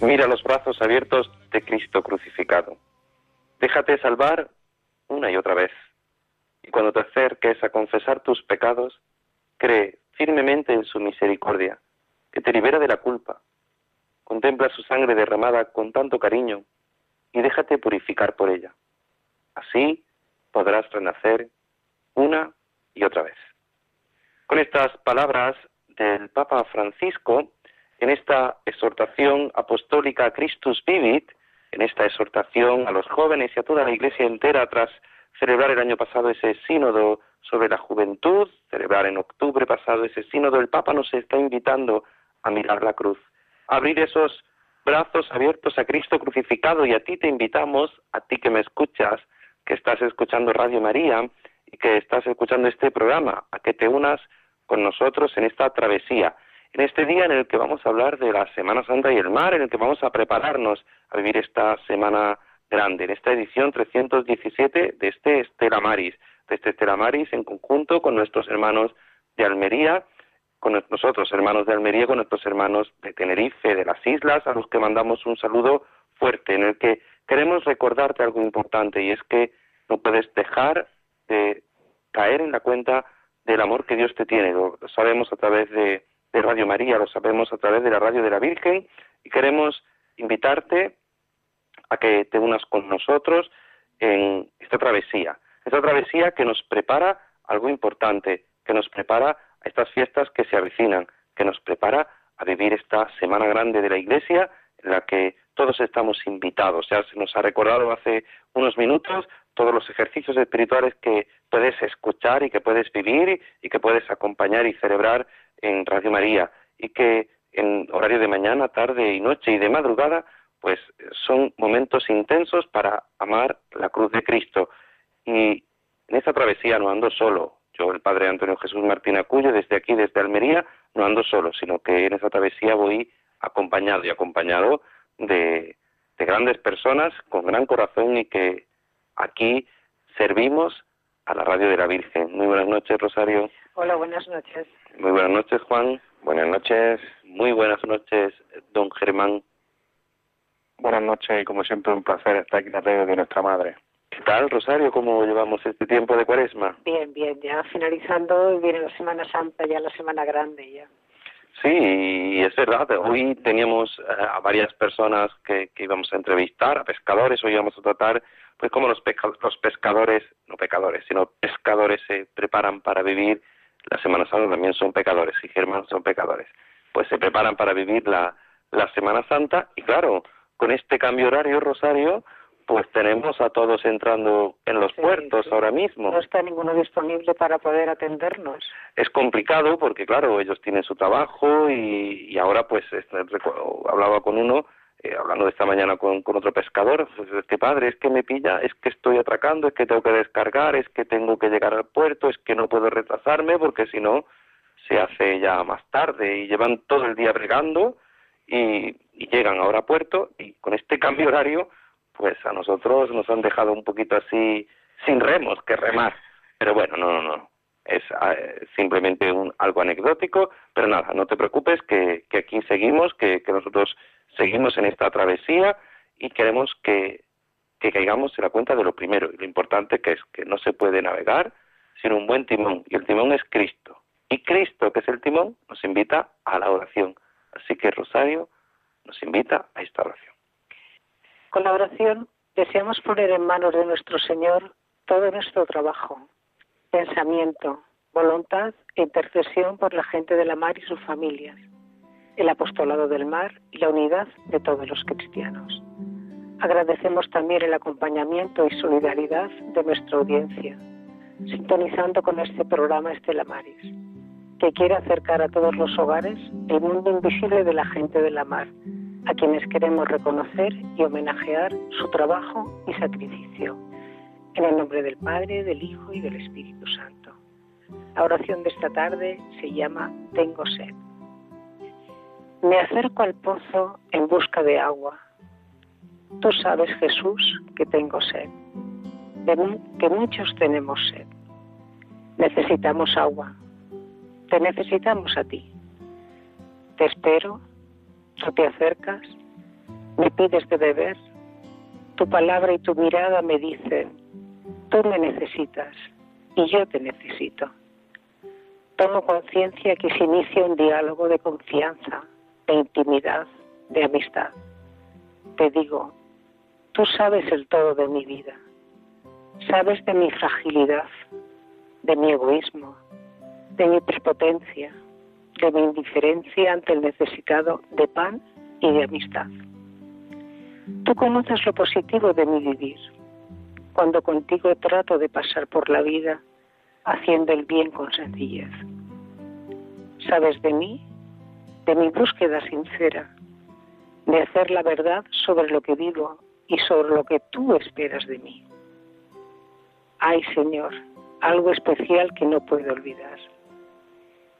Mira los brazos abiertos de Cristo crucificado. Déjate salvar una y otra vez. Y cuando te acerques a confesar tus pecados, cree firmemente en su misericordia, que te libera de la culpa. Contempla su sangre derramada con tanto cariño y déjate purificar por ella. Así podrás renacer una y otra vez. Con estas palabras del Papa Francisco, en esta exhortación apostólica Christus Vivit, en esta exhortación a los jóvenes y a toda la Iglesia entera tras celebrar el año pasado ese sínodo sobre la juventud, celebrar en octubre pasado ese sínodo, el Papa nos está invitando a mirar la cruz, a abrir esos brazos abiertos a Cristo crucificado y a ti te invitamos, a ti que me escuchas, que estás escuchando Radio María y que estás escuchando este programa, a que te unas con nosotros en esta travesía en este día en el que vamos a hablar de la Semana Santa y el mar, en el que vamos a prepararnos a vivir esta semana grande, en esta edición 317 de este Estela Maris, de este Estela Maris en conjunto con nuestros hermanos de Almería, con nosotros hermanos de Almería, con nuestros hermanos de Tenerife, de las islas, a los que mandamos un saludo fuerte, en el que queremos recordarte algo importante y es que no puedes dejar de caer en la cuenta del amor que Dios te tiene. Lo sabemos a través de de Radio María, lo sabemos a través de la radio de la Virgen y queremos invitarte a que te unas con nosotros en esta travesía, esta travesía que nos prepara algo importante, que nos prepara a estas fiestas que se avecinan, que nos prepara a vivir esta semana grande de la Iglesia en la que todos estamos invitados. Ya se nos ha recordado hace unos minutos todos los ejercicios espirituales que puedes escuchar y que puedes vivir y que puedes acompañar y celebrar en Radio María y que en horario de mañana, tarde y noche y de madrugada, pues son momentos intensos para amar la cruz de Cristo. Y en esta travesía no ando solo, yo, el Padre Antonio Jesús Martín Acuyo, desde aquí, desde Almería, no ando solo, sino que en esta travesía voy acompañado y acompañado de, de grandes personas con gran corazón y que aquí servimos a la radio de la Virgen. Muy buenas noches, Rosario. Hola, buenas noches. Muy buenas noches, Juan. Buenas noches. Muy buenas noches, don Germán. Buenas noches y como siempre un placer estar aquí en la radio de nuestra madre. ¿Qué tal, Rosario? ¿Cómo llevamos este tiempo de cuaresma? Bien, bien, ya finalizando, viene la Semana Santa, ya la Semana Grande ya. Sí, es verdad. Hoy teníamos eh, a varias personas que, que íbamos a entrevistar, a pescadores. Hoy íbamos a tratar pues cómo los, los pescadores, no pecadores, sino pescadores se preparan para vivir la Semana Santa, también son pecadores, y Germán son pecadores. Pues se preparan para vivir la, la Semana Santa y claro, con este cambio horario, Rosario, pues tenemos a todos entrando en los puertos ahora mismo. No está ninguno disponible para poder atendernos. Es complicado porque, claro, ellos tienen su trabajo y, y ahora, pues, este, hablaba con uno eh, hablando esta mañana con, con otro pescador, pues es que padre, es que me pilla, es que estoy atracando, es que tengo que descargar, es que tengo que llegar al puerto, es que no puedo retrasarme porque si no se hace ya más tarde y llevan todo el día regando y, y llegan ahora a puerto y con este cambio horario pues a nosotros nos han dejado un poquito así sin remos que remar. Pero bueno, no, no, no. Es eh, simplemente un, algo anecdótico, pero nada, no te preocupes que, que aquí seguimos, que, que, nosotros seguimos en esta travesía y queremos que, que caigamos en la cuenta de lo primero y lo importante que es que no se puede navegar sin un buen timón y el timón es Cristo. Y Cristo, que es el timón, nos invita a la oración. Así que Rosario nos invita a esta oración. Con la oración deseamos poner en manos de nuestro Señor todo nuestro trabajo, pensamiento, voluntad e intercesión por la gente de la mar y sus familias, el apostolado del mar y la unidad de todos los cristianos. Agradecemos también el acompañamiento y solidaridad de nuestra audiencia, sintonizando con este programa Estela Maris, que quiere acercar a todos los hogares el mundo invisible de la gente de la mar, a quienes queremos reconocer y homenajear su trabajo y sacrificio. En el nombre del Padre, del Hijo y del Espíritu Santo. La oración de esta tarde se llama Tengo sed. Me acerco al pozo en busca de agua. Tú sabes, Jesús, que tengo sed, que muchos tenemos sed. Necesitamos agua. Te necesitamos a ti. Te espero, tú te acercas, me pides de beber, tu palabra y tu mirada me dicen, tú me necesitas y yo te necesito. Tomo conciencia que se inicia un diálogo de confianza, de intimidad, de amistad. Te digo, tú sabes el todo de mi vida, sabes de mi fragilidad, de mi egoísmo, de mi prepotencia, de mi indiferencia ante el necesitado de pan y de amistad. Tú conoces lo positivo de mi vivir, cuando contigo trato de pasar por la vida haciendo el bien con sencillez. Sabes de mí, de mi búsqueda sincera, de hacer la verdad sobre lo que digo y sobre lo que tú esperas de mí. Ay Señor, algo especial que no puedo olvidar.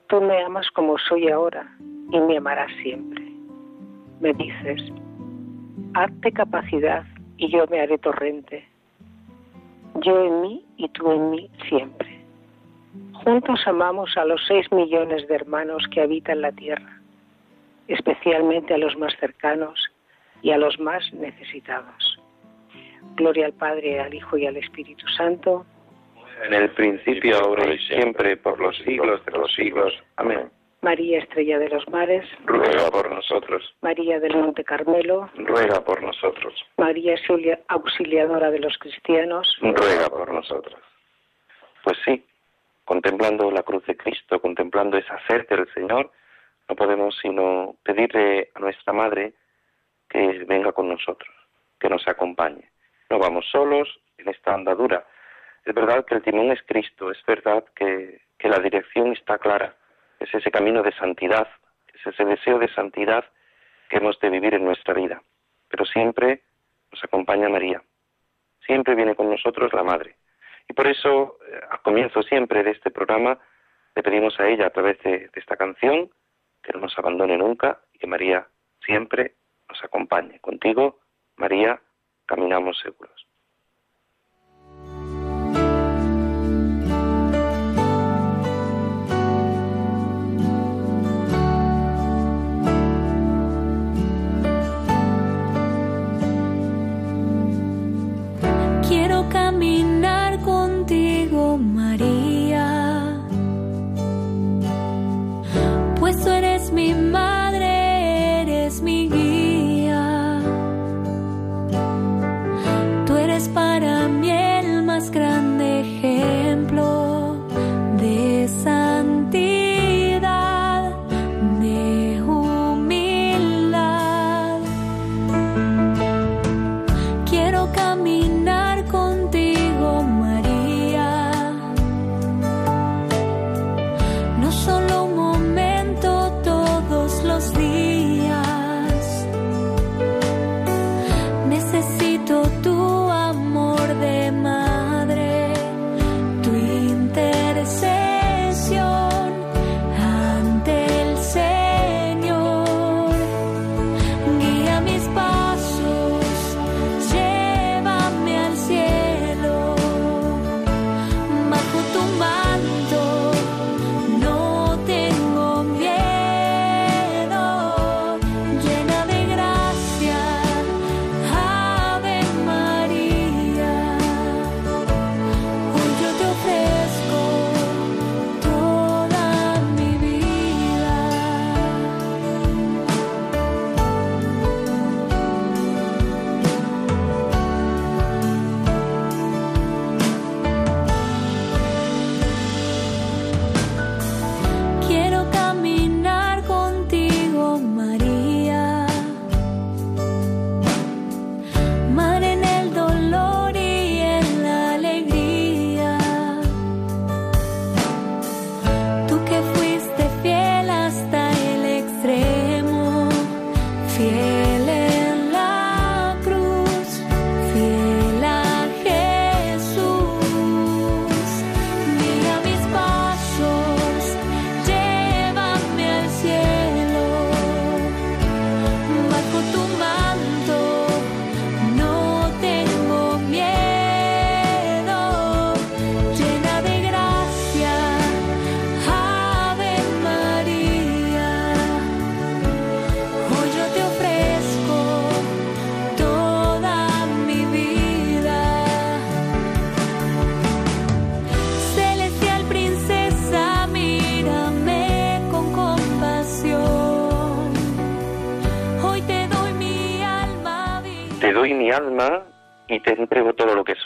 Tú me amas como soy ahora y me amarás siempre. Me dices, hazte capacidad y yo me haré torrente. Yo en mí y tú en mí siempre. Juntos amamos a los seis millones de hermanos que habitan la tierra, especialmente a los más cercanos y a los más necesitados. Gloria al Padre, al Hijo y al Espíritu Santo en el principio, ahora y siempre, por los siglos de los siglos. Amén. María Estrella de los Mares, ruega por nosotros. María del Monte Carmelo, ruega por nosotros. María Auxiliadora de los Cristianos, ruega por nosotros. Pues sí, contemplando la cruz de Cristo, contemplando esa sed del Señor, no podemos sino pedirle a nuestra Madre que venga con nosotros, que nos acompañe. No vamos solos en esta andadura, es verdad que el timón es Cristo, es verdad que, la dirección está clara, es ese camino de santidad, es ese deseo de santidad que hemos de vivir en nuestra vida. Pero siempre nos acompaña María, siempre viene con nosotros la Madre. Y por eso, eh, al comienzo siempre de este programa, le pedimos a ella a través de, de esta canción que no nos abandone nunca y que María siempre nos acompañe. Contigo, María, caminamos seguros.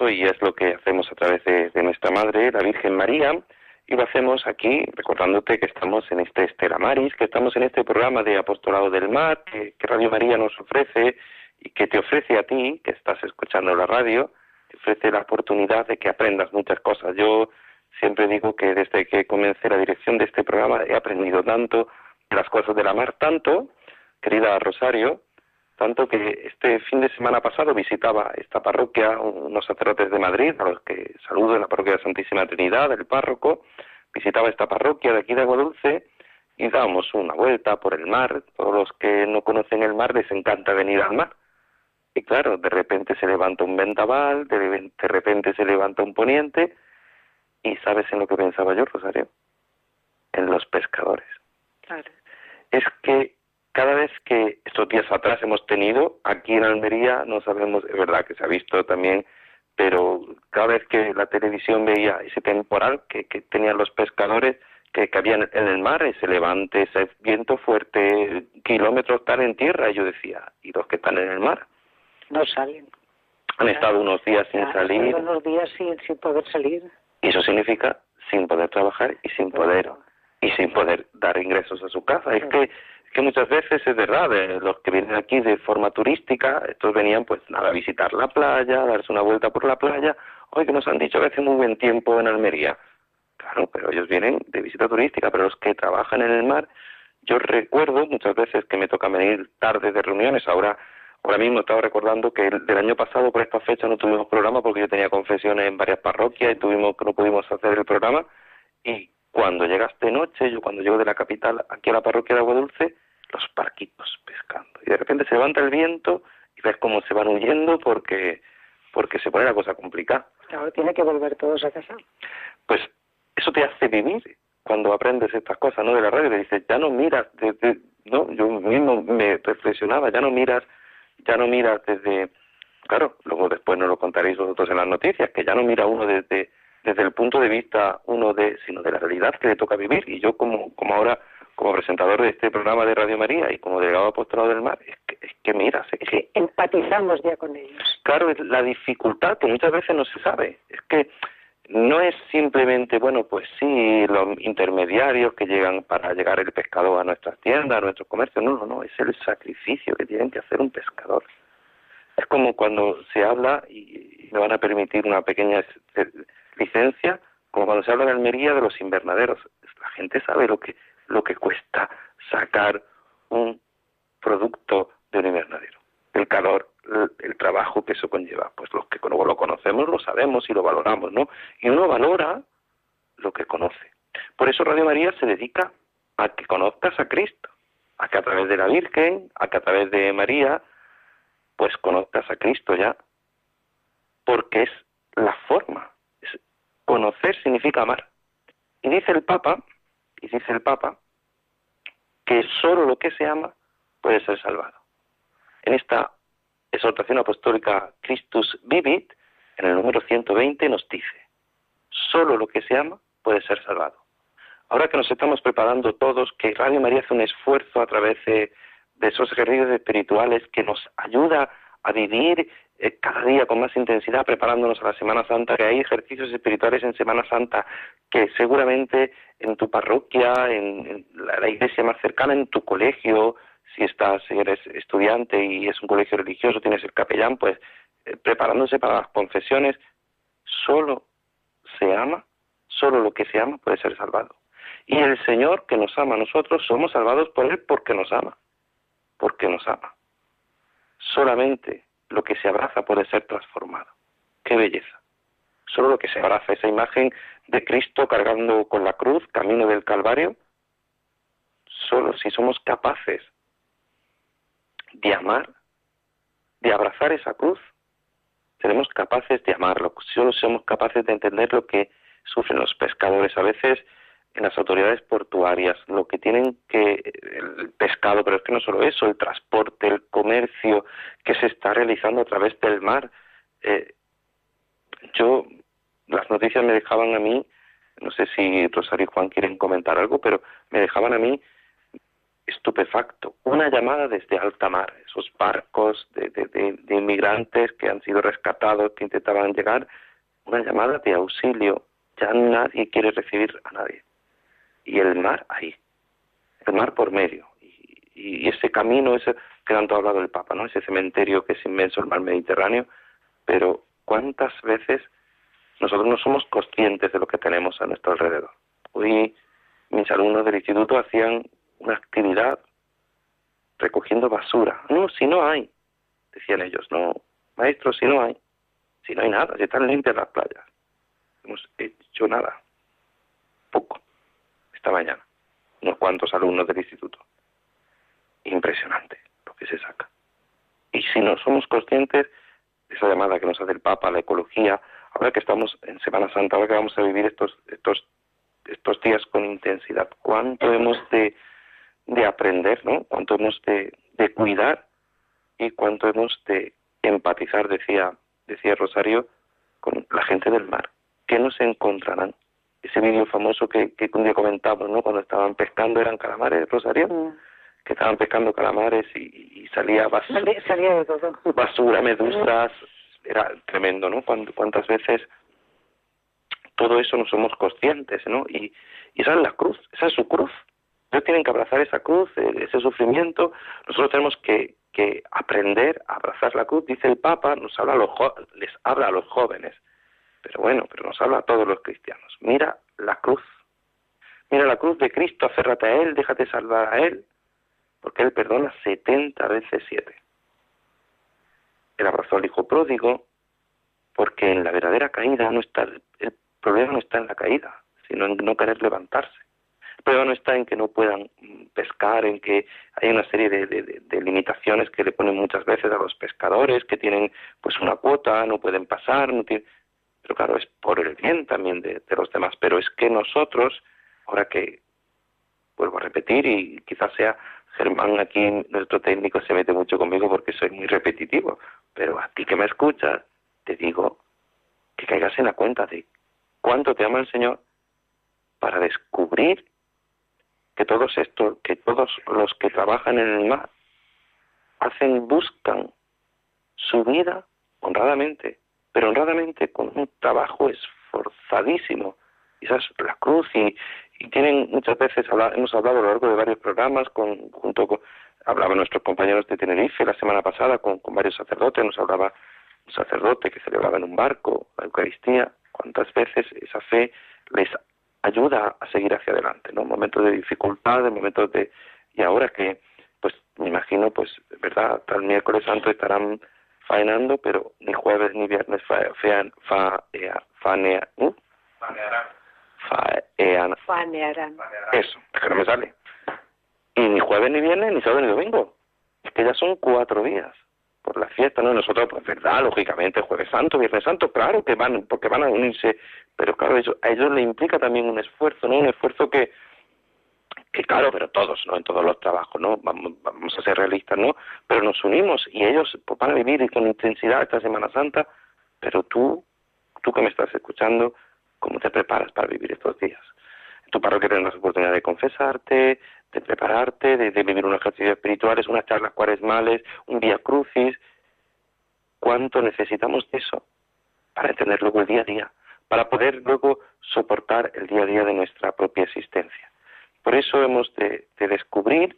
Que y es lo que hacemos a través de, nuestra Madre, la Virgen María, y lo hacemos aquí recordándote que estamos en este Estela Maris, que estamos en este programa de Apostolado del Mar, que, Radio María nos ofrece y que te ofrece a ti, que estás escuchando la radio, te ofrece la oportunidad de que aprendas muchas cosas. Yo siempre digo que desde que comencé la dirección de este programa he aprendido tanto de las cosas de la mar, tanto, querida Rosario, tanto que este fin de semana pasado visitaba esta parroquia unos sacerdotes de Madrid, a los que saludo en la parroquia de Santísima Trinidad, el párroco, visitaba esta parroquia de aquí de Aguadulce y dábamos una vuelta por el mar. Todos los que no conocen el mar les encanta venir al mar. Y claro, de repente se levanta un vendaval, de, repente se levanta un poniente, y ¿sabes en lo que pensaba yo, Rosario? En los pescadores. Claro. Es que cada vez que estos días atrás hemos tenido, aquí en Almería, no sabemos, es verdad que se ha visto también, pero cada vez que la televisión veía ese temporal que, que tenían los pescadores, que, que había en el mar, ese levante, ese viento fuerte, kilómetros tal en tierra, y yo decía, ¿y los que están en el mar? No salen. Han estado unos días sin salir. Unos días sin, sin poder salir. Y eso significa sin poder trabajar y sin poder y sin poder dar ingresos a su casa. Es que que muchas veces es verdad, los que vienen aquí de forma turística, estos venían pues nada, a visitar la playa, a darse una vuelta por la playa, hoy que nos han dicho que hace muy buen tiempo en Almería. Claro, pero ellos vienen de visita turística, pero los que trabajan en el mar, yo recuerdo muchas veces que me toca venir tarde de reuniones, ahora ahora mismo estaba recordando que del año pasado por esta fecha no tuvimos programa porque yo tenía confesiones en varias parroquias y tuvimos no pudimos hacer el programa. Y cuando llegaste noche, yo cuando llego de la capital aquí a la parroquia de Agua Dulce, los parquitos pescando. Y de repente se levanta el viento y ves cómo se van huyendo porque, porque se pone la cosa complicada. Claro, tiene que volver todos a casa. Pues eso te hace vivir cuando aprendes estas cosas, ¿no? De la radio, te dices, ya no miras desde, no, yo mismo me reflexionaba, ya no miras, ya no miras desde, claro, luego después nos lo contaréis vosotros en las noticias, que ya no mira uno desde, desde el punto de vista uno de, sino de la realidad que le toca vivir. Y yo como, como ahora como presentador de este programa de Radio María y como delegado apostolado del mar, es que, es que mira, es que, empatizamos ya con ellos. Claro, es la dificultad que muchas veces no se sabe, es que no es simplemente, bueno, pues sí, los intermediarios que llegan para llegar el pescado a nuestras tiendas, a nuestros comercios, no, no, no, es el sacrificio que tienen que hacer un pescador. Es como cuando se habla, y me van a permitir una pequeña licencia, como cuando se habla de Almería de los invernaderos. La gente sabe lo que lo que cuesta sacar un producto de un invernadero. El calor, el, trabajo que eso conlleva. Pues los que lo conocemos lo sabemos y lo valoramos, ¿no? Y uno valora lo que conoce. Por eso Radio María se dedica a que conozcas a Cristo, a que a través de la Virgen, a que a través de María, pues conozcas a Cristo ya, porque es la forma. Conocer significa amar. Y dice el Papa, y dice el Papa, que solo lo que se ama puede ser salvado. En esta exhortación apostólica Christus Vivit, en el número 120, nos dice, solo lo que se ama puede ser salvado. Ahora que nos estamos preparando todos, que Radio María hace un esfuerzo a través de, esos ejercicios espirituales que nos ayuda a vivir eh, cada día con más intensidad preparándonos a la Semana Santa, que hay ejercicios espirituales en Semana Santa que seguramente en tu parroquia, en, la, iglesia más cercana, en tu colegio, si estás, si eres estudiante y es un colegio religioso, tienes el capellán, pues eh, preparándose para las confesiones, solo se ama, solo lo que se ama puede ser salvado. Y el Señor que nos ama a nosotros, somos salvados por Él porque nos ama, porque nos ama. Solamente lo que se abraza puede ser transformado. ¡Qué belleza! Solo lo que se abraza, esa imagen de Cristo cargando con la cruz, camino del Calvario, solo si somos capaces de amar, de abrazar esa cruz, seremos capaces de amarlo. Solo somos capaces de entender lo que sufren los pescadores. A veces en las autoridades portuarias, lo que tienen que, el pescado, pero es que no solo eso, el transporte, el comercio que se está realizando a través del mar. Eh, yo, las noticias me dejaban a mí, no sé si Rosario y Juan quieren comentar algo, pero me dejaban a mí estupefacto. Una llamada desde alta mar, esos barcos de, de, inmigrantes que han sido rescatados, que intentaban llegar, una llamada de auxilio. Ya nadie quiere recibir a nadie. Y el mar ahí, el mar por medio. Y, ese camino, ese que tanto ha hablado el Papa, ¿no? Ese cementerio que es inmenso, el mar Mediterráneo. Pero ¿cuántas veces nosotros no somos conscientes de lo que tenemos a nuestro alrededor? Hoy mis alumnos del instituto hacían una actividad recogiendo basura. No, si no hay, decían ellos, no, maestro, si no hay, si no hay nada, si están limpias las playas. No hemos hecho nada, poco, esta mañana, unos cuantos alumnos del instituto. Impresionante lo que se saca. Y si no somos conscientes de esa llamada que nos hace el Papa a la ecología, ahora que estamos en Semana Santa, ahora que vamos a vivir estos, estos, estos días con intensidad, cuánto hemos de de aprender, ¿no? Cuánto hemos de, de cuidar y cuánto hemos de empatizar, decía, decía Rosario, con la gente del mar. ¿Qué nos encontrarán? Ese vídeo famoso que, que un día comentamos, ¿no? Cuando estaban pescando, eran calamares, Rosario, mm. que estaban pescando calamares y, salía basura, salía de todo. basura, medusas, era tremendo, ¿no? Cuántas veces todo eso no somos conscientes, ¿no? Y, y esa es la cruz, esa es su cruz, ellos tienen que abrazar esa cruz, eh, ese sufrimiento. Nosotros tenemos que, que aprender a abrazar la cruz. Dice el Papa, nos habla a los les habla a los jóvenes. Pero bueno, pero nos habla a todos los cristianos. Mira la cruz. Mira la cruz de Cristo, aférrate a Él, déjate salvar a Él, porque Él perdona setenta veces siete. Él abrazó al hijo pródigo, porque en la verdadera caída no está, el problema no está en la caída, sino en no querer levantarse. El problema no está en que no puedan pescar, en que hay una serie de, limitaciones que le ponen muchas veces a los pescadores, que tienen pues una cuota, no pueden pasar, no tienen... pero claro, es por el bien también de, los demás. Pero es que nosotros, ahora que vuelvo a repetir y quizás sea Germán aquí, nuestro técnico, se mete mucho conmigo porque soy muy repetitivo, pero a ti que me escuchas, te digo que caigas en la cuenta de cuánto te ama el Señor para descubrir que todos estos, que todos los que trabajan en el mar hacen, buscan su vida honradamente, pero honradamente con un trabajo esforzadísimo. Y es la cruz y, tienen muchas veces, hemos hablado a lo largo de varios programas, con, junto con, hablaban nuestros compañeros de Tenerife la semana pasada con, con varios sacerdotes, nos hablaba un sacerdote que celebraba en un barco la Eucaristía, cuántas veces esa fe les ayuda a seguir hacia adelante, ¿no? Momentos de dificultad, en momentos de... Y ahora que, pues, me imagino, pues, verdad, el miércoles santo estarán faenando, pero ni jueves ni viernes fa, fean, fa, ea, fanea, ¿eh? Fanearán. Fanearán. Eso, es que no me sale. Y ni jueves ni viernes, ni sábado ni domingo. Es que ya son cuatro días por la fiesta, ¿no? Nosotros, pues verdad, lógicamente, Jueves Santo, Viernes Santo, claro que van, porque van a unirse, pero claro, eso, a ellos le implica también un esfuerzo, ¿no? Un esfuerzo que, que claro, pero todos, ¿no? En todos los trabajos, ¿no? Vamos, vamos a ser realistas, ¿no? Pero nos unimos y ellos pues, van a vivir con intensidad esta Semana Santa, pero tú, tú que me estás escuchando, ¿cómo te preparas para vivir estos días? En tu parroquia tendrás la oportunidad de confesarte, de prepararte, de, vivir unos ejercicios espirituales, unas charlas cuaresmales, un día crucis. ¿Cuánto necesitamos de eso para entender luego el día a día, para poder luego soportar el día a día de nuestra propia existencia? Por eso hemos de, descubrir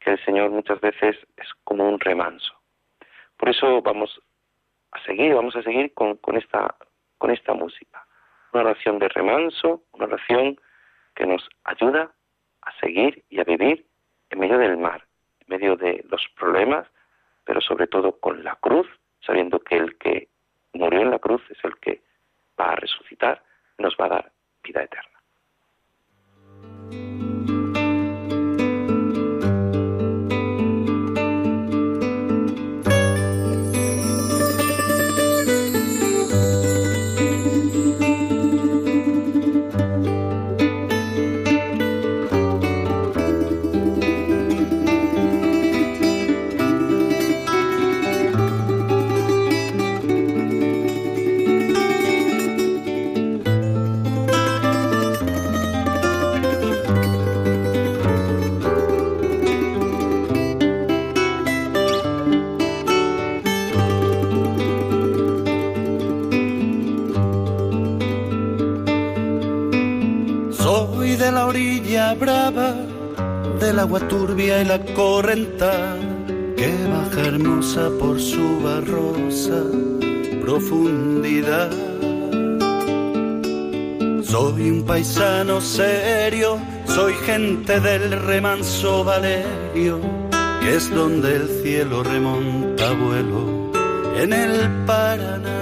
que el Señor muchas veces es como un remanso. Por eso vamos a seguir, vamos a seguir con, esta, con esta música. Una oración de remanso, una oración que nos ayuda a seguir y a vivir en medio del mar, en medio de los problemas, pero sobre todo con la cruz, sabiendo que el que murió en la cruz es el que va a resucitar, nos va a dar vida eterna. Soy brava, del agua turbia y la correnta, que baja hermosa por su barrosa profundidad. Soy un paisano serio, soy gente del remanso Valerio, que es donde el cielo remonta vuelo en el Paraná.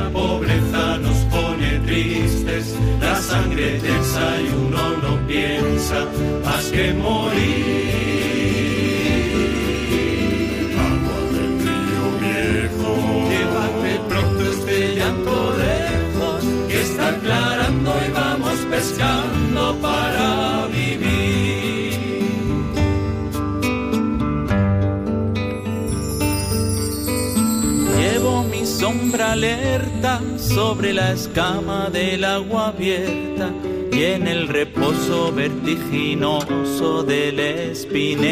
La pobreza nos pone tristes, la sangre tensa y uno no piensa más que morir. Agua del río viejo, llévate pronto este llanto lejos, que está aclarando y vamos pescando para sombra sobre la escama del agua abierta y en el reposo vertiginoso del espinel.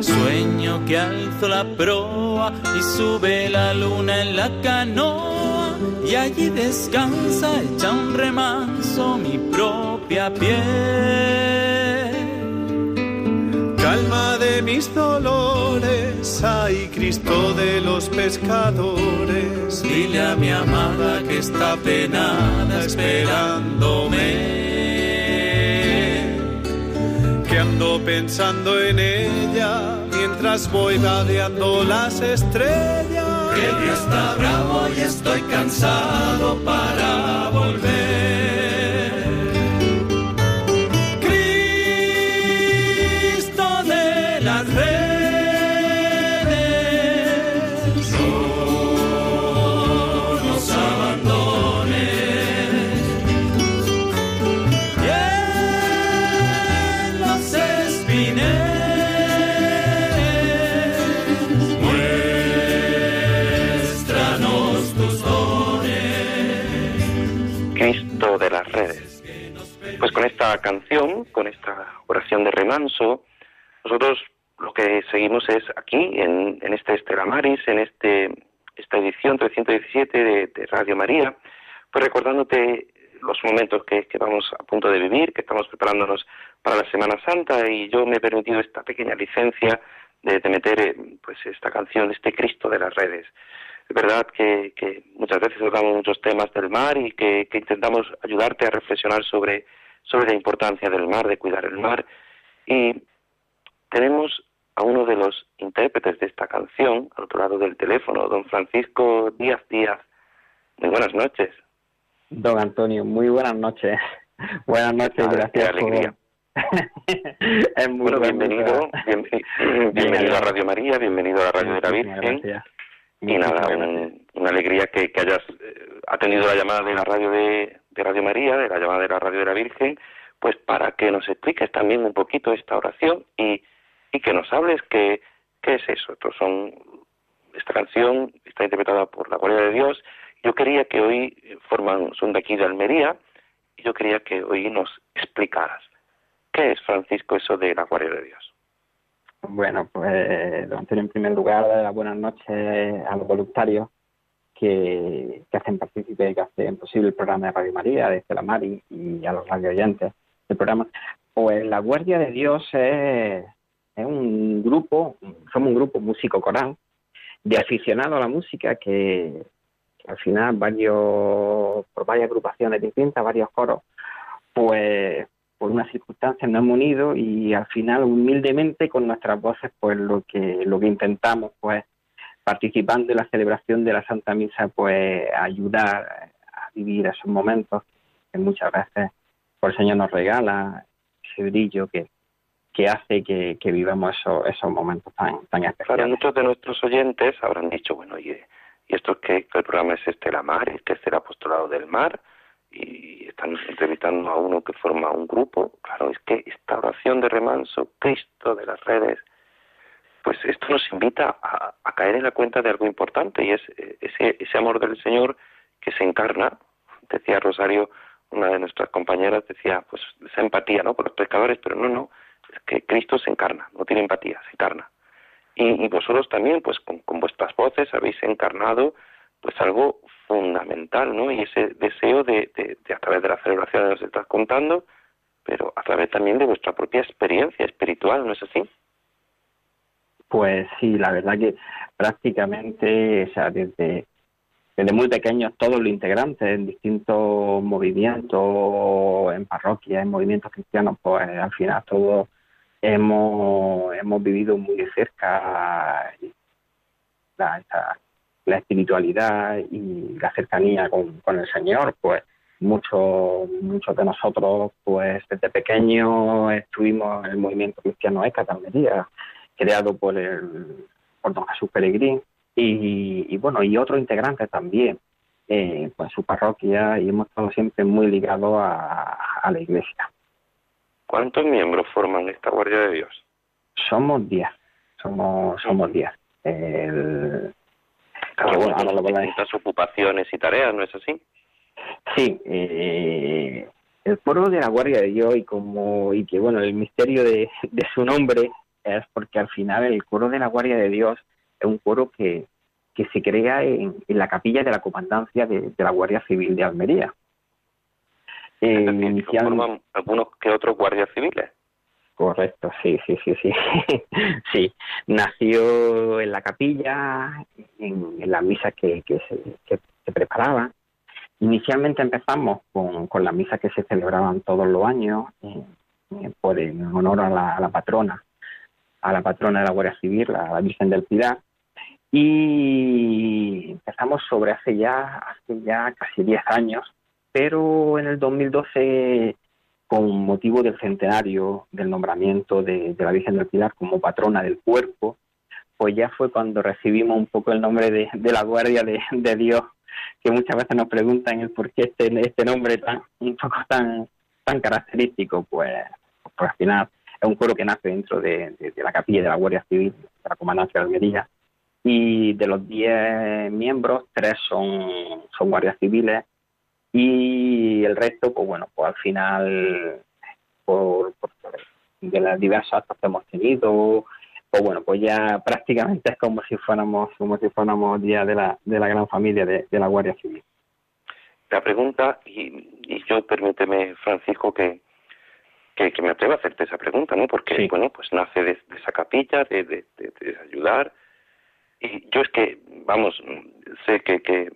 Sueño que alzo la proa y sube la luna en la canoa y allí descansa echa un remanso mi propia piel. Calma de mis dolores ay Cristo de los pescadores, dile a mi amada que está penada esperándome. Que ando pensando en ella mientras voy vadeando las estrellas. Que Dios está bravo y estoy cansado para volver. Canción, con esta oración de remanso, nosotros lo que seguimos es aquí, en, este Estela Maris, en este, esta edición 317 de, de, Radio María, pues recordándote los momentos que, que, vamos a punto de vivir, que estamos preparándonos para la Semana Santa, y yo me he permitido esta pequeña licencia de, de meter eh, pues esta canción, este Cristo de las redes. Es verdad que, que muchas veces tratamos muchos temas del mar y que, que intentamos ayudarte a reflexionar sobre sobre la importancia del mar, de cuidar el mar. Y tenemos a uno de los intérpretes de esta canción, al otro lado del teléfono, don Francisco Díaz Díaz. Muy buenas noches. Don Antonio, muy buenas noches. Buenas noches, gracias. Qué alegría. es muy bueno, bienvenido, bienvenido, a Radio María, bienvenido a la Radio de la Virgen. Y nada, una alegría que, que hayas eh, atendido la llamada de la radio de, de Radio María, de la llamada de la Radio de la Virgen, pues para que nos expliques también un poquito esta oración y, y que nos hables qué, qué es eso. Estos son, esta canción está interpretada por la Guardia de Dios. Yo quería que hoy eh, forman, son de aquí de Almería, y yo quería que hoy nos explicaras qué es, Francisco, eso de la Guardia de Dios. Bueno, pues, don en primer lugar, buenas noches a los voluntarios que, hacen partícipe, que hacen posible el programa de Radio María, de Estela Mari y a los radio oyentes del programa. Pues la Guardia de Dios es, un grupo, somos un grupo músico coral de aficionados a la música que, al final varios, por varias agrupaciones distintas, varios coros, pues por unas circunstancias nos hemos unido y al final humildemente con nuestras voces pues lo que lo que intentamos pues participando en la celebración de la Santa Misa pues ayudar a vivir esos momentos que muchas veces por el Señor nos regala ese brillo que, que hace que, vivamos esos, esos momentos tan, tan especiales. muchos de nuestros oyentes habrán dicho, bueno, oye, ¿y esto es que el programa es Estela Mar, que es el apostolado del mar? y están entrevistando a uno que forma un grupo. Claro, es que esta oración de remanso, Cristo de las redes, pues esto nos invita a, caer en la cuenta de algo importante y es eh, ese, ese amor del Señor que se encarna. Decía Rosario, una de nuestras compañeras, decía, pues esa empatía, ¿no? Por los pescadores, pero no, no, es que Cristo se encarna, no tiene empatía, se encarna. Y, vosotros también, pues con, con vuestras voces habéis encarnado pues algo fundamental, ¿no? Y ese deseo de, de, a través de la celebración que nos estás contando, pero a través también de vuestra propia experiencia espiritual, ¿no es así? Pues sí, la verdad que prácticamente, o sea, desde, desde muy pequeños todos los integrantes en distintos movimientos, en parroquias, en movimientos cristianos, pues al final todos hemos, hemos vivido muy de cerca la, la espiritualidad y la cercanía con, el Señor, pues muchos muchos de nosotros pues desde pequeños estuvimos en el movimiento cristiano ECA de creado por el por don Jesús Peregrín y, bueno y otros integrantes también eh, pues su parroquia y hemos estado siempre muy ligados a, la iglesia ¿cuántos miembros forman esta guardia de Dios? somos diez somos somos diez el, bueno, ocupaciones y tareas, ¿no es así? Sí, eh, el pueblo de la Guardia de Dios y como y que bueno el misterio de, su nombre es porque al final el coro de la Guardia de Dios es un coro que, que se crea en, la capilla de la comandancia de, la Guardia Civil de Almería. Eh, algunos que otros guardias civiles. Correcto, sí, sí, sí, sí. sí, nació en la capilla, en, la misa que, que, se, que se preparaba. Inicialmente empezamos con, con las misas que se celebraban todos los años eh, eh, por en honor a la, patrona, a la patrona de la Guardia Civil, la, la Virgen del Pilar, y empezamos sobre hace ya, hace ya casi 10 años, pero en el 2012 con motivo del centenario del nombramiento de, la Virgen del Pilar como patrona del cuerpo, pues ya fue cuando recibimos un poco el nombre de, la Guardia de, Dios, que muchas veces nos preguntan el por qué este, este nombre tan un poco tan tan característico, pues, pues al final es un cuerpo que nace dentro de, la capilla de la Guardia Civil, de la Comandancia de Almería, y de los 10 miembros, tres son, son guardias civiles y el resto, pues bueno, pues al final, por, de las diversas actos que hemos tenido, pues bueno, pues ya prácticamente es como si fuéramos, como si fuéramos día de la, de la gran familia de, la Guardia Civil. La pregunta, y, y yo permíteme, Francisco, que, que, me atrevo a hacerte esa pregunta, ¿no? Porque, bueno, pues nace de, esa capilla, de, de, de, ayudar. Y yo es que, vamos, sé que, que,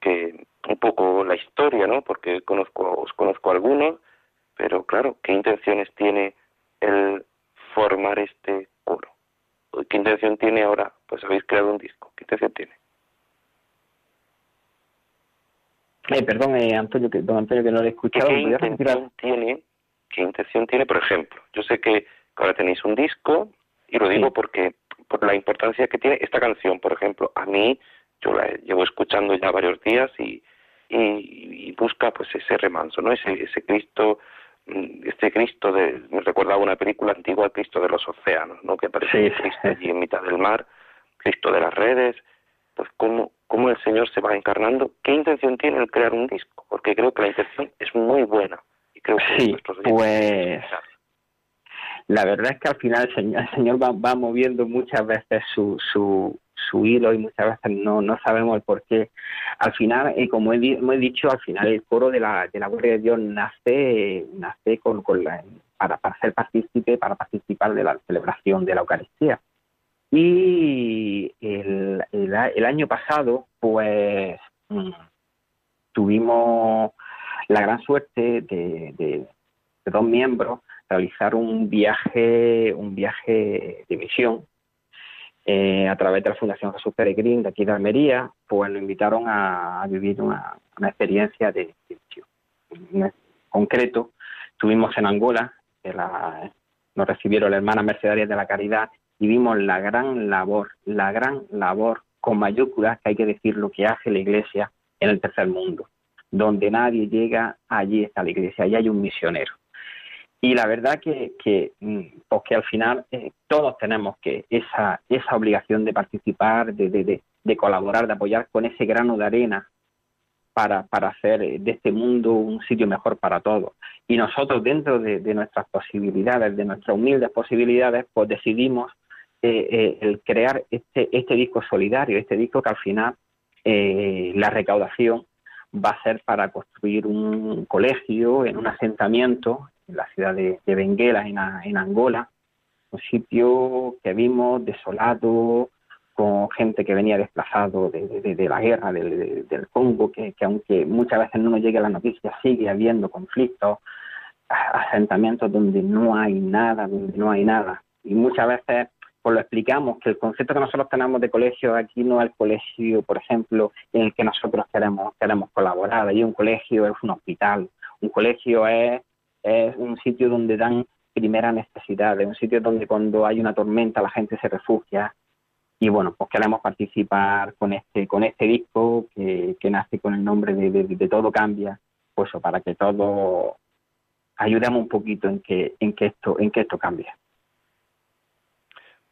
que un poco la historia, ¿no? Porque conozco, os conozco algunos, pero claro, ¿qué intenciones tiene el formar este coro? ¿Qué intención tiene ahora? Pues habéis creado un disco. ¿Qué intención tiene? Eh, perdón, eh, Antonio, que, don Antonio, que no lo he escuchado. ¿Qué intención, tiene, ¿Qué intención tiene, por ejemplo? Yo sé que ahora tenéis un disco y lo digo porque por la importancia que tiene esta canción, por ejemplo. A mí, yo la llevo escuchando ya varios días y, y, busca pues ese remanso, ¿no? Ese, ese Cristo, mm, este Cristo de, me recordaba una película antigua, el Cristo de los océanos, ¿no? Que aparece Cristo allí en mitad del mar, Cristo de las redes, pues cómo, cómo el Señor se va encarnando, qué intención tiene el crear un disco, porque creo que la intención es muy buena creo que sí, pues la verdad es que al final el Señor, el Señor va, va moviendo muchas veces su, su, su hilo y muchas veces no, no sabemos el por qué. Al final, y como he, he, dicho, al final el coro de la, de la Guardia de Dios nace, nace con, con la, para, para ser partícipe, para participar de la celebración de la Eucaristía. Y el, el, año pasado, pues mm, tuvimos la gran suerte de, dos miembros realizar un viaje, un viaje de misión eh, a través de la Fundación Jesús Peregrín de aquí de Almería, pues nos invitaron a, vivir una, experiencia de, misión. En concreto, estuvimos en Angola, nos recibieron la hermana Mercedarias de la Caridad y vimos la gran labor, la gran labor con mayúsculas que hay que decir lo que hace la Iglesia en el tercer mundo donde nadie llega, allí está la iglesia, allí hay un misionero. Y la verdad que, que, mm, pues al final eh, todos tenemos que esa, esa obligación de participar, de, de, de, colaborar, de apoyar con ese grano de arena para, para hacer de este mundo un sitio mejor para todos. Y nosotros dentro de, nuestras posibilidades, de nuestras humildes posibilidades, pues decidimos eh, eh, el crear este, este disco solidario, este disco que al final la recaudación va a ser para construir un colegio en un asentamiento en la ciudad de, Benguela, en, Angola, un sitio que vimos desolado, con gente que venía desplazado de, la guerra del, Congo, que, aunque muchas veces no nos llegue la noticia, sigue habiendo conflictos, asentamientos donde no hay nada, donde no hay nada. Y muchas veces pues lo explicamos, que el concepto que nosotros tenemos de colegio aquí no es el colegio, por ejemplo, en el que nosotros queremos, queremos colaborar. Allí un colegio es un hospital, un colegio es, es un sitio donde dan primera necesidad, es un sitio donde cuando hay una tormenta la gente se refugia. Y bueno, pues queremos participar con este, con este disco que, que nace con el nombre de, de, Todo Cambia, pues para que todos ayudemos un poquito en que, en que esto, en que esto cambie.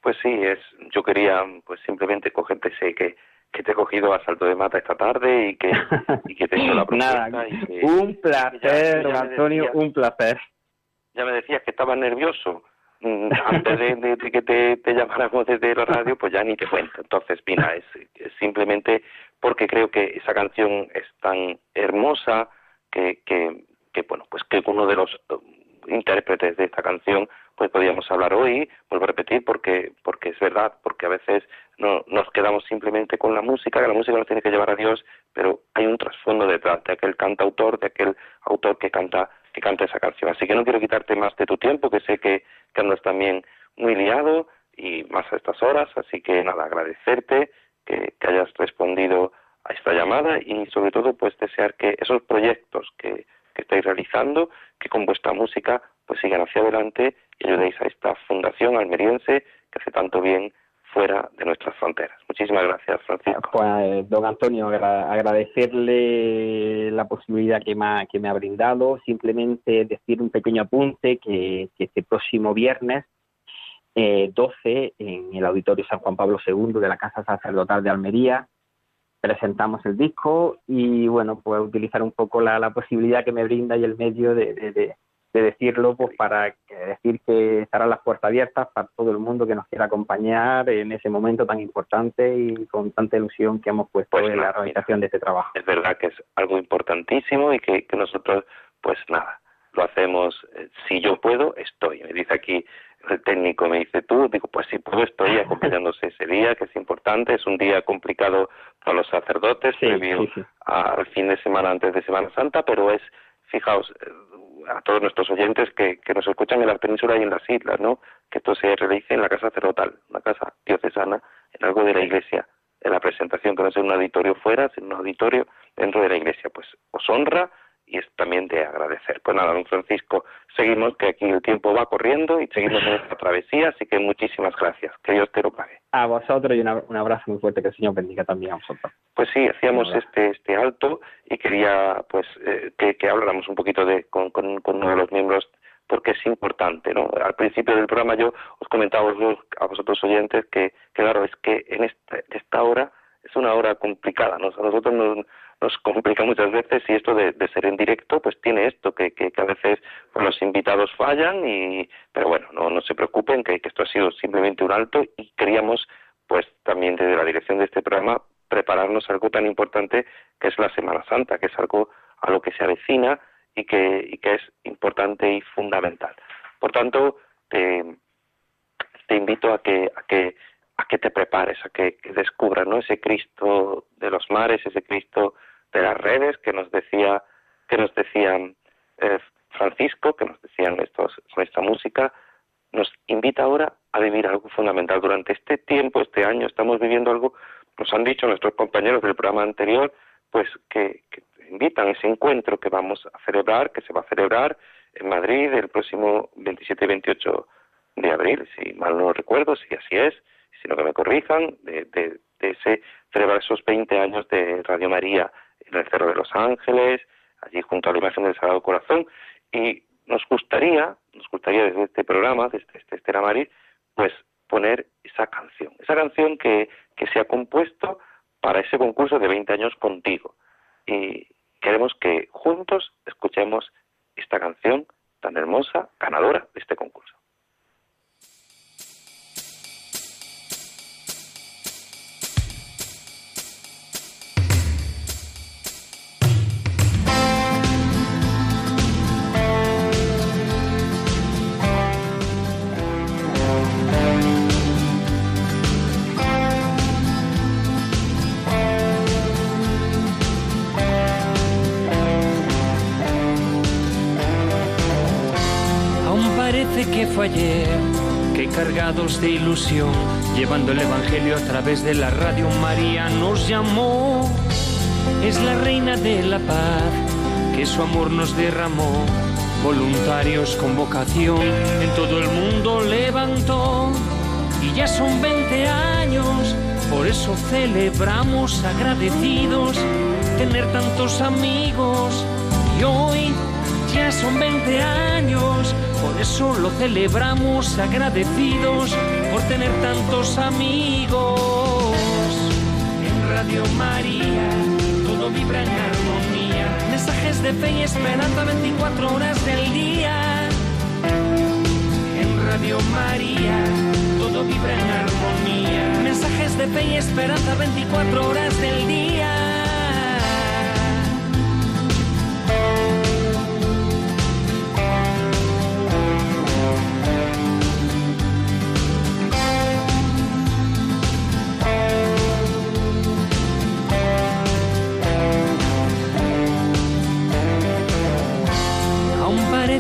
Pues sí, es, yo quería pues simplemente cogerte, sé que, que te he cogido a salto de mata esta tarde y que, y que te he hecho la propuesta. Nada, un placer, Antonio, un placer. Ya me decías que estabas nervioso. Mm, antes de, que te, te, llamáramos desde la radio, pues ya ni te cuento. Entonces, mira, es, simplemente porque creo que esa canción es tan hermosa que, que, que, bueno, pues que uno de los intérpretes de esta canción pues podríamos hablar hoy, vuelvo a repetir, porque, porque es verdad, porque a veces no, nos quedamos simplemente con la música, que la música nos tiene que llevar a Dios, pero hay un trasfondo detrás de aquel cantautor, de aquel autor que canta, que canta esa canción. Así que no quiero quitarte más de tu tiempo, que sé que, que andas también muy liado y más a estas horas, así que nada, agradecerte que, que hayas respondido a esta llamada y sobre todo pues desear que esos proyectos que, que estáis realizando, que con vuestra música pues sigan hacia adelante y ayudéis a esta fundación almeriense que hace tanto bien fuera de nuestras fronteras. Muchísimas gracias, Francisco. Pues, don Antonio, agradecerle la posibilidad que me, ha, que me ha brindado. Simplemente decir un pequeño apunte que, este próximo viernes eh, 12 en el Auditorio San Juan Pablo II de la Casa Sacerdotal de Almería presentamos el disco y bueno, pues utilizar un poco la, la posibilidad que me brinda y el medio de, de, de decirlo, pues para decir que estarán las puertas abiertas para todo el mundo que nos quiera acompañar en ese momento tan importante y con tanta ilusión que hemos puesto pues en la realización de este trabajo. Es verdad que es algo importantísimo y que, nosotros, pues nada, lo hacemos, eh, si yo puedo, estoy. Me dice aquí el técnico, me dice tú, digo, pues si puedo, estoy acompañándose ese día, que es importante, es un día complicado para los sacerdotes, previo al fin de semana antes de Semana Santa, pero es, fijaos, eh, a todos nuestros oyentes que, que nos escuchan en la península y en las islas, ¿no? Que esto se realice en la casa sacerdotal, una casa diocesana, en algo de la iglesia, en la presentación, que no sea un auditorio fuera, sino un auditorio dentro de la iglesia. Pues os honra y es también de agradecer. Pues nada, don Francisco, seguimos, que aquí el tiempo va corriendo y seguimos en esta travesía, así que muchísimas gracias. Que Dios te lo pague. A vosotros y un abrazo muy fuerte, que el Señor bendiga también a vosotros. Pues sí, hacíamos este este alto y quería pues eh, que, que, habláramos un poquito de con, con, uno de los miembros porque es importante, ¿no? Al principio del programa yo os comentaba a vosotros oyentes que, claro, es que en esta, esta hora es una hora complicada, ¿no? nosotros nos, nos complica muchas veces y esto de, ser en directo pues tiene esto que, que, a veces los invitados fallan y pero bueno no, no se preocupen que, esto ha sido simplemente un alto y queríamos pues también desde la dirección de este programa prepararnos algo tan importante que es la Semana Santa que es algo a lo que se avecina y que, y que es importante y fundamental. Por tanto te, te invito a que a que a que te prepares, a que, descubras ¿no? ese Cristo de los mares, ese Cristo de las redes que nos decía, que nos decían eh, Francisco, que nos decían estos, esta música, nos invita ahora a vivir algo fundamental. Durante este tiempo, este año, estamos viviendo algo, nos han dicho nuestros compañeros del programa anterior, pues que, que invitan ese encuentro que vamos a celebrar, que se va a celebrar en Madrid el próximo 27 y 28 de abril, si mal no recuerdo, si así es, sino que me corrijan, de, de, de ese celebrar esos 20 años de Radio María en el Cerro de los Ángeles, allí junto a la imagen del Sagrado Corazón, y nos gustaría, nos gustaría desde este programa, desde este Estela Maris, pues poner esa canción, esa canción que, que se ha compuesto para ese concurso de 20 años contigo. Y queremos que juntos escuchemos esta canción tan hermosa, ganadora de este concurso. Llevando el Evangelio a través de la radio María nos llamó. Es la reina de la paz, que su amor nos derramó. Voluntarios con vocación, en todo el mundo levantó. Y ya son 20 años, por eso celebramos agradecidos tener tantos amigos. Y hoy ya son 20 años por eso lo celebramos agradecidos por tener tantos amigos. En Radio María todo vibra en armonía. Mensajes de fe y esperanza 24 horas del día. En Radio María todo vibra en armonía. Mensajes de fe y esperanza 24 horas del día.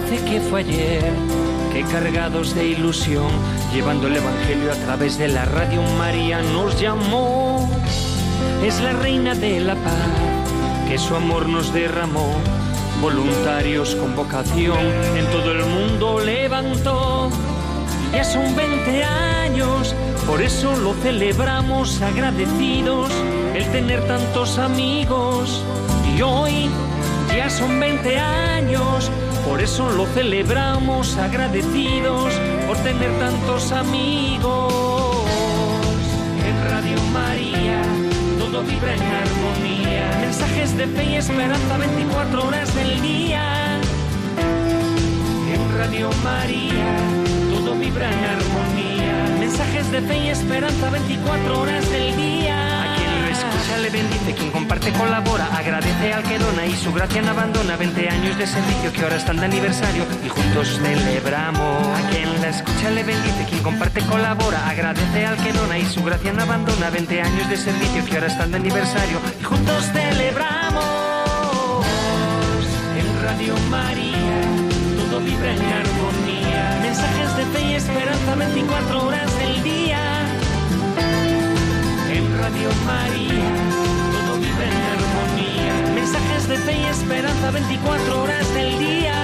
Que fue ayer, que cargados de ilusión, llevando el Evangelio a través de la radio María nos llamó. Es la reina de la paz, que su amor nos derramó. Voluntarios con vocación en todo el mundo levantó. Ya son 20 años, por eso lo celebramos agradecidos, el tener tantos amigos. Y hoy ya son 20 años por eso lo celebramos agradecidos por tener tantos amigos. En Radio María todo vibra en armonía. Mensajes de fe y esperanza 24 horas del día. En Radio María todo vibra en armonía. Mensajes de fe y esperanza 24 horas del día escucha le bendice, quien comparte colabora, agradece al que dona y su gracia no abandona. 20 años de servicio que ahora están de aniversario y juntos celebramos. A quien la escucha le bendice, quien comparte colabora, agradece al que dona y su gracia no abandona. 20 años de servicio que ahora están de aniversario y juntos celebramos. En Radio María todo vibra en armonía, mensajes de fe y esperanza 24 horas del día Radio María, todo vive en armonía. Mensajes de fe y esperanza 24 horas del día.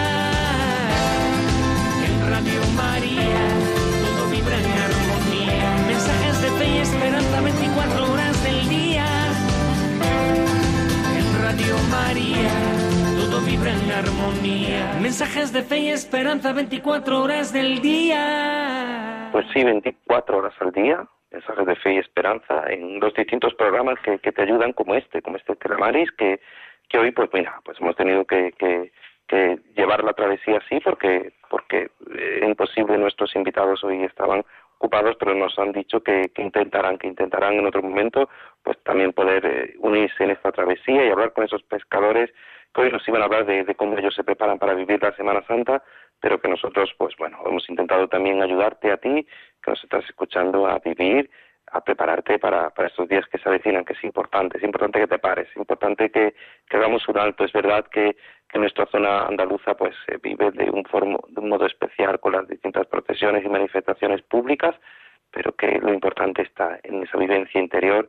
En Radio María, todo vibra en armonía. Mensajes de fe y esperanza 24 horas del día. En Radio María, todo vibra en armonía. Mensajes de fe y esperanza 24 horas del día. Pues sí, 24 horas al día mensajes de fe y esperanza en los distintos programas que, que te ayudan como este, como este Telemaris, que, que hoy pues mira, pues hemos tenido que, que, que llevar la travesía así porque, porque eh, imposible nuestros invitados hoy estaban ocupados, pero nos han dicho que, que intentarán, que intentarán en otro momento pues también poder eh, unirse en esta travesía y hablar con esos pescadores que hoy nos iban a hablar de, de cómo ellos se preparan para vivir la Semana Santa, pero que nosotros, pues bueno, hemos intentado también ayudarte a ti, que nos estás escuchando, a vivir a prepararte para, para estos días que se avecinan, que es importante, es importante que te pares, es importante que, que hagamos un alto. Es verdad que, que nuestra zona andaluza pues vive de un, formo, de un modo especial con las distintas procesiones y manifestaciones públicas, pero que lo importante está en esa vivencia interior,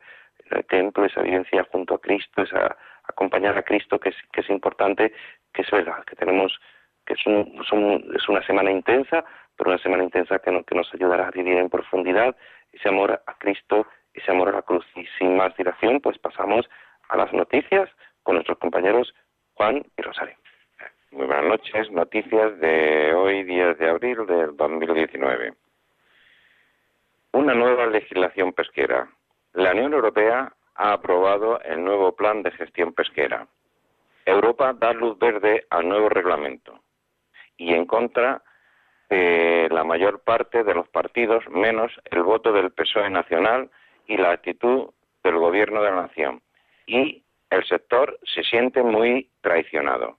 en el templo, esa vivencia junto a Cristo, esa acompañar a Cristo, que es, que es importante, que es verdad, que tenemos, es, un, es una semana intensa, pero una semana intensa que, que nos ayudará a vivir en profundidad ese amor a Cristo, ese amor a la cruz. Y sin más dilación, pues pasamos a las noticias con nuestros compañeros Juan y Rosario. Muy buenas noches. Noticias de hoy, 10 de abril del 2019. Una nueva legislación pesquera. La Unión Europea ha aprobado el nuevo plan de gestión pesquera. Europa da luz verde al nuevo reglamento y en contra de la mayor parte de los partidos, menos el voto del PSOE nacional y la actitud del gobierno de la nación. Y el sector se siente muy traicionado.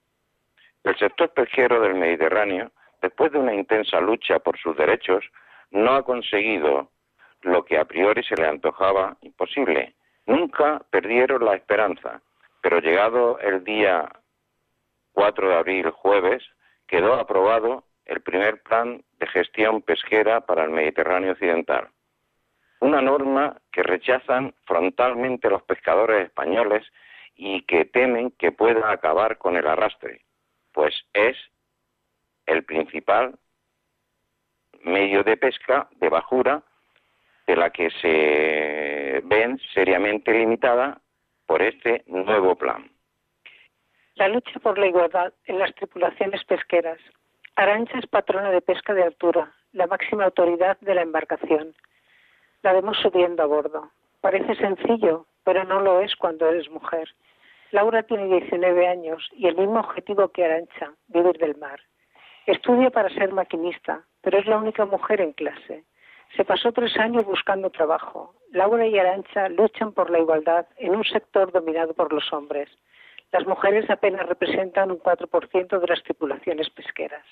El sector pesquero del Mediterráneo, después de una intensa lucha por sus derechos, no ha conseguido lo que a priori se le antojaba imposible. Nunca perdieron la esperanza, pero llegado el día 4 de abril, jueves, quedó aprobado el primer plan de gestión pesquera para el Mediterráneo Occidental. Una norma que rechazan frontalmente los pescadores españoles y que temen que pueda acabar con el arrastre, pues es el principal medio de pesca de bajura de la que se ven seriamente limitada por este nuevo plan. La lucha por la igualdad en las tripulaciones pesqueras Arancha es patrona de pesca de altura, la máxima autoridad de la embarcación. La vemos subiendo a bordo. Parece sencillo, pero no lo es cuando eres mujer. Laura tiene 19 años y el mismo objetivo que Arancha, vivir del mar. Estudia para ser maquinista, pero es la única mujer en clase. Se pasó tres años buscando trabajo. Laura y Arancha luchan por la igualdad en un sector dominado por los hombres. Las mujeres apenas representan un 4% de las tripulaciones pesqueras.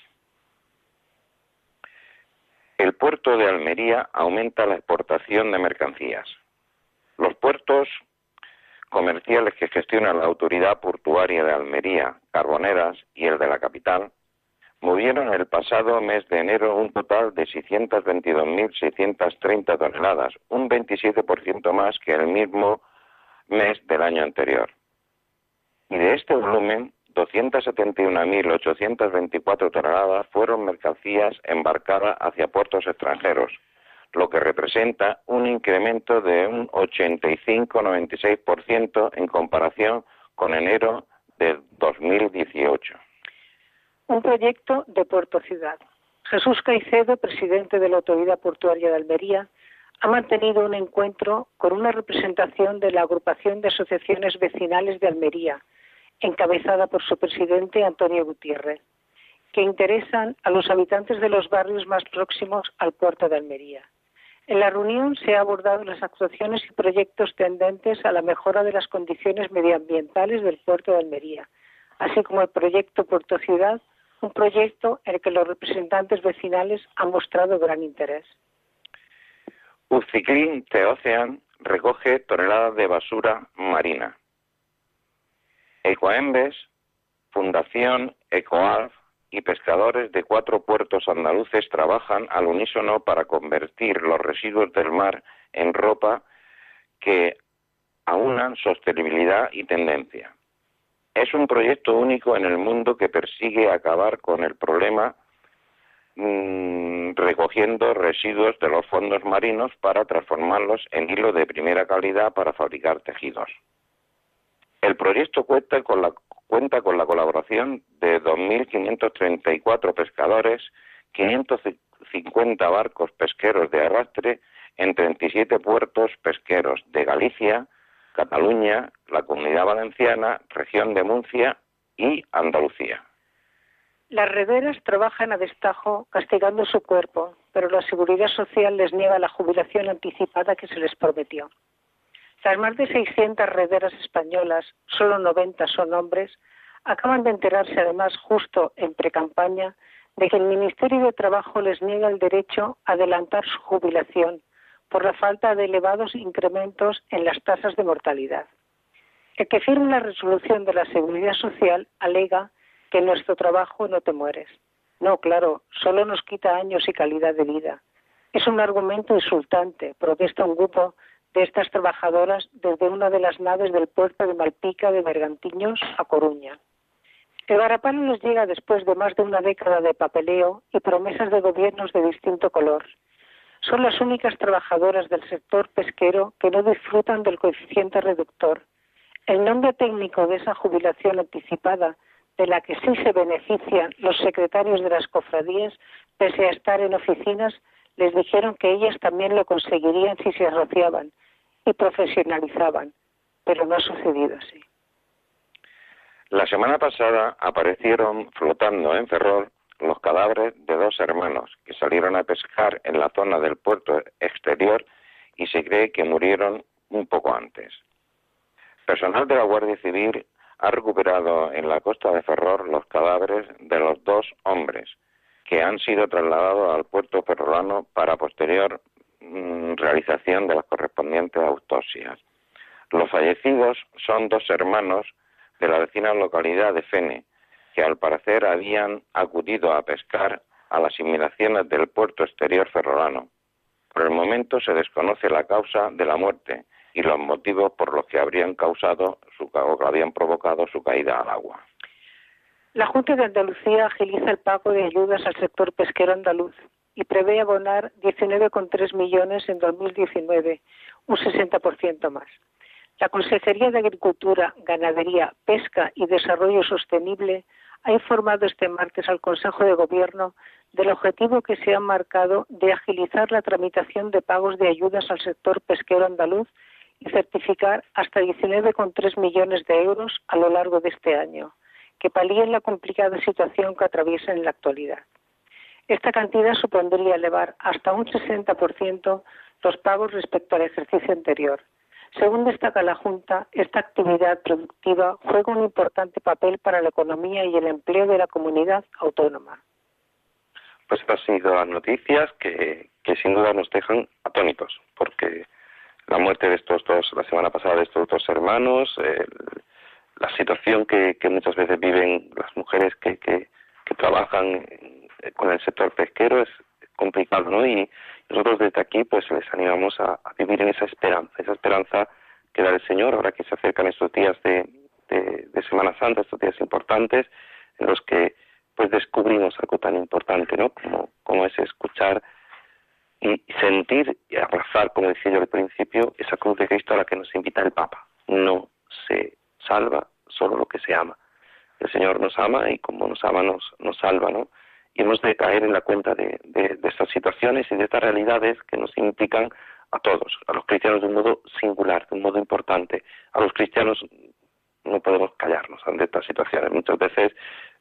El puerto de Almería aumenta la exportación de mercancías. Los puertos comerciales que gestiona la Autoridad Portuaria de Almería, Carboneras y el de la capital, movieron el pasado mes de enero un total de 622.630 toneladas, un 27% más que el mismo mes del año anterior y de este volumen, 271.824 toneladas fueron mercancías embarcadas hacia puertos extranjeros, lo que representa un incremento de un 85-96% en comparación con enero de 2018. Un proyecto de Puerto Ciudad. Jesús Caicedo, presidente de la Autoridad Portuaria de Almería, ha mantenido un encuentro con una representación de la Agrupación de Asociaciones Vecinales de Almería, encabezada por su presidente Antonio Gutiérrez, que interesan a los habitantes de los barrios más próximos al puerto de Almería. En la reunión se han abordado las actuaciones y proyectos tendentes a la mejora de las condiciones medioambientales del puerto de Almería, así como el proyecto Puerto Ciudad, un proyecto en el que los representantes vecinales han mostrado gran interés. Uciclin Teocean recoge toneladas de basura marina. Ecoembes, Fundación Ecoalf y pescadores de cuatro puertos andaluces trabajan al unísono para convertir los residuos del mar en ropa que aunan sostenibilidad y tendencia. Es un proyecto único en el mundo que persigue acabar con el problema mm, recogiendo residuos de los fondos marinos para transformarlos en hilo de primera calidad para fabricar tejidos. El proyecto cuenta con la, cuenta con la colaboración de 2.534 pescadores, 550 barcos pesqueros de arrastre en 37 puertos pesqueros de Galicia, Cataluña, la Comunidad Valenciana, región de Murcia y Andalucía. Las rederas trabajan a destajo castigando su cuerpo, pero la seguridad social les niega la jubilación anticipada que se les prometió. Las más de 600 rederas españolas, solo 90 son hombres, acaban de enterarse además justo en precampaña de que el Ministerio de Trabajo les niega el derecho a adelantar su jubilación por la falta de elevados incrementos en las tasas de mortalidad. El que firma la resolución de la Seguridad Social alega que en nuestro trabajo no te mueres. No, claro, solo nos quita años y calidad de vida. Es un argumento insultante, protesta un grupo de estas trabajadoras desde una de las naves del puerto de Malpica de Bergantiños a Coruña. El varapalo les llega después de más de una década de papeleo y promesas de gobiernos de distinto color. Son las únicas trabajadoras del sector pesquero que no disfrutan del coeficiente reductor. El nombre técnico de esa jubilación anticipada de la que sí se benefician los secretarios de las cofradías, pese a estar en oficinas, les dijeron que ellas también lo conseguirían si se asociaban y profesionalizaban, pero no ha sucedido así. La semana pasada aparecieron flotando en Ferrol los cadáveres de dos hermanos que salieron a pescar en la zona del puerto exterior y se cree que murieron un poco antes. Personal de la Guardia Civil ha recuperado en la costa de Ferrol los cadáveres de los dos hombres que han sido trasladados al puerto ferrolano para posterior mm, realización de las correspondientes autopsias. Los fallecidos son dos hermanos de la vecina localidad de Fene, que al parecer habían acudido a pescar a las inmediaciones del puerto exterior ferrolano. Por el momento se desconoce la causa de la muerte, y los motivos por los que habrían causado su, o que habían provocado su caída al agua. La Junta de Andalucía agiliza el pago de ayudas al sector pesquero andaluz y prevé abonar 19,3 millones en 2019, un 60% más. La Consejería de Agricultura, Ganadería, Pesca y Desarrollo Sostenible ha informado este martes al Consejo de Gobierno del objetivo que se ha marcado de agilizar la tramitación de pagos de ayudas al sector pesquero andaluz y certificar hasta 19,3 millones de euros a lo largo de este año, que palíen la complicada situación que atraviesa en la actualidad. Esta cantidad supondría elevar hasta un 60% los pagos respecto al ejercicio anterior. Según destaca la Junta, esta actividad productiva juega un importante papel para la economía y el empleo de la comunidad autónoma. Pues estas han sido las noticias que, que sin duda nos dejan atónitos, porque la muerte de estos dos, la semana pasada de estos dos hermanos, la situación que, muchas veces viven las mujeres que, que, trabajan con el sector pesquero es complicado, ¿no? Y nosotros desde aquí pues les animamos a, vivir en esa esperanza, esa esperanza que da el Señor ahora que se acercan estos días de, de, Semana Santa, estos días importantes en los que pues descubrimos algo tan importante, ¿no? Como, como es escuchar y sentir y abrazar, como decía yo al principio, esa cruz de Cristo a la que nos invita el Papa. No se salva solo lo que se ama. El Señor nos ama y como nos ama nos, nos salva, ¿no? Y hemos de caer en la cuenta de, estas situaciones y de estas realidades que nos implican a todos, a los cristianos de un modo singular, de un modo importante. A los cristianos no podemos callarnos ante estas situaciones. Muchas veces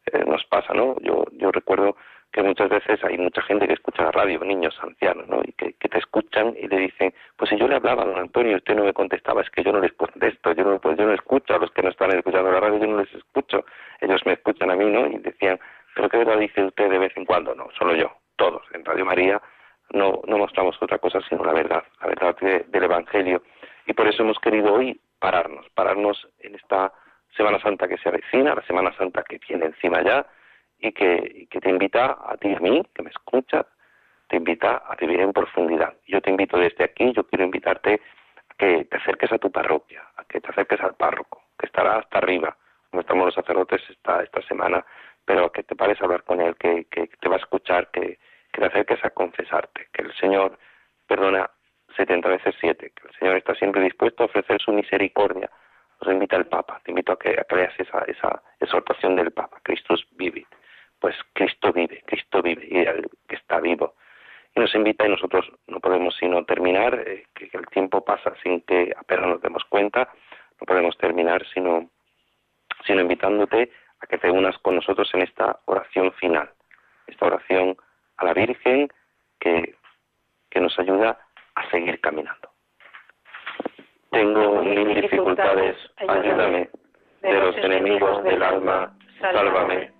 eh, nos pasa, ¿no? Yo recuerdo que muchas veces hay mucha gente que escucha la radio, niños, ancianos, ¿no? Y que, te escuchan y le dicen, pues si yo le hablaba a don Antonio y usted no me contestaba, es que yo no les contesto, yo no, pues yo no escucho a los que no están escuchando la radio, yo no les escucho, ellos me escuchan a mí, ¿no? Y decían, pero ¿qué verdad dice usted de vez en cuando? No, solo yo, todos. En Radio María no, no mostramos otra cosa sino la verdad, la verdad del Evangelio. Y por eso hemos querido hoy pararnos, pararnos en esta Semana Santa que se avecina, la Semana Santa que viene encima ya, y que, te invita a ti y a mí, que me escuchas, te invita a vivir en profundidad. Yo te invito desde aquí, yo quiero invitarte a que te acerques a tu parroquia, a que te acerques al párroco, que estará hasta arriba, como estamos los sacerdotes esta, esta semana, pero que te pares a hablar con él, que, que te va a escuchar, que, que te acerques a confesarte, que el Señor perdona 70 veces 7, que el Señor está siempre dispuesto a ofrecer su misericordia. Nos invita el Papa, te invito a que, a que esa, esa exhortación del Papa, Christus vivit pues Cristo vive, Cristo vive y está vivo. Y nos invita y nosotros no podemos sino terminar, eh, que, el tiempo pasa sin que apenas nos demos cuenta, no podemos terminar sino, sino invitándote a que te unas con nosotros en esta oración final, esta oración a la Virgen que, que nos ayuda a seguir caminando. Tengo mil dificultades, ayúdame, de los enemigos del alma, sálvame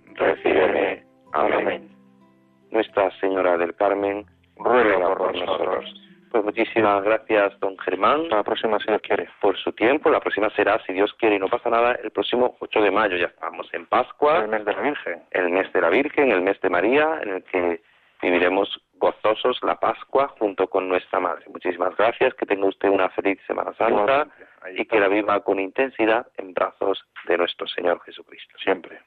recíbeme. Amén. Nuestra Señora del Carmen, ruega por nosotros. Pues muchísimas gracias, don Germán. La próxima, si Dios quiere. Por su tiempo. La próxima será, si Dios quiere y no pasa nada, el próximo 8 de mayo. Ya estamos en Pascua. El mes de la Virgen. El mes de la Virgen, el mes de María, en el que viviremos gozosos la Pascua junto con nuestra Madre. Muchísimas gracias. Que tenga usted una feliz Semana Santa y que la viva con intensidad en brazos de nuestro Señor Jesucristo. Siempre.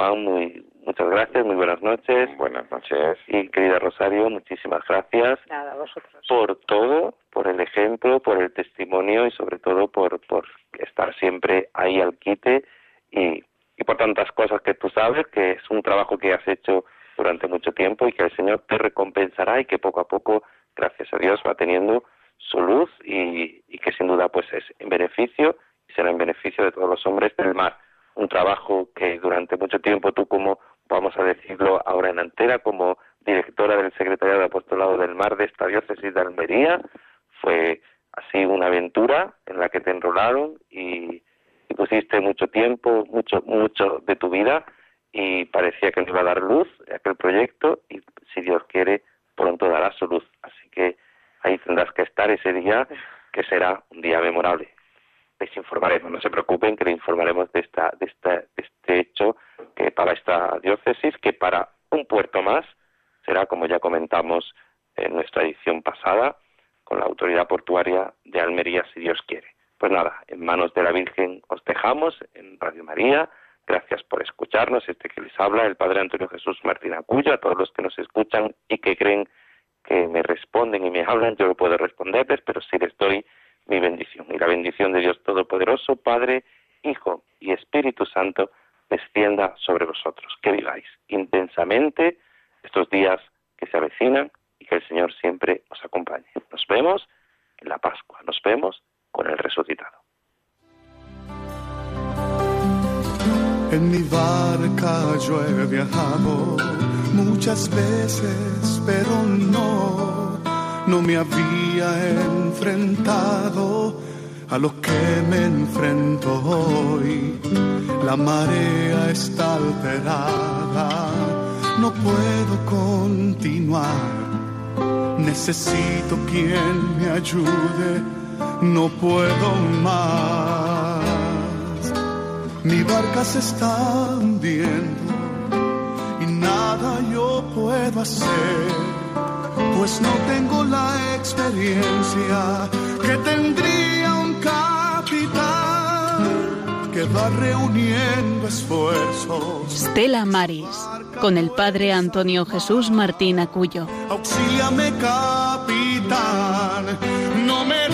Juan, muy, muchas gracias, muy buenas noches. Buenas noches. Y querida Rosario, muchísimas gracias Nada, vosotros. por todo, por el ejemplo, por el testimonio y sobre todo por, por estar siempre ahí al quite y, y por tantas cosas que tú sabes, que es un trabajo que has hecho durante mucho tiempo y que el Señor te recompensará y que poco a poco, gracias a Dios, va teniendo su luz y, y que sin duda pues es en beneficio y será en beneficio de todos los hombres del mar un trabajo que durante mucho tiempo tú como, vamos a decirlo ahora en antera, como directora del Secretariado de Apostolado del Mar de esta diócesis de Almería, fue así una aventura en la que te enrolaron y, pusiste mucho tiempo, mucho, mucho de tu vida y parecía que no iba a dar luz aquel proyecto y si Dios quiere pronto dará su luz. Así que ahí tendrás que estar ese día que será un día memorable les informaremos, no se preocupen que les informaremos de, esta, de, esta, de este hecho que para esta diócesis, que para un puerto más será, como ya comentamos en nuestra edición pasada, con la autoridad portuaria de Almería, si Dios quiere. Pues nada, en manos de la Virgen os dejamos en Radio María. Gracias por escucharnos. Este que les habla, el Padre Antonio Jesús Martín Acuyo, a todos los que nos escuchan y que creen que me responden y me hablan, yo no puedo responderles, pero sí les doy mi bendición. Y la bendición de Dios Todopoderoso, Padre, Hijo y Espíritu Santo, descienda sobre vosotros. Que viváis intensamente estos días que se avecinan y que el Señor siempre os acompañe. Nos vemos en la Pascua, nos vemos con el resucitado. En mi barca yo he viajado muchas veces, pero no, no me había enfrentado a lo que me enfrento hoy. La marea está alterada, no puedo continuar. Necesito quien me ayude, no puedo más. Mi barca se está hundiendo y nada yo puedo hacer, pues no tengo la experiencia que tendría un capitán que va reuniendo esfuerzos. Stella Maris, con el padre Antonio Jesús Martín Acuyo. Auxíliame, capitán, no me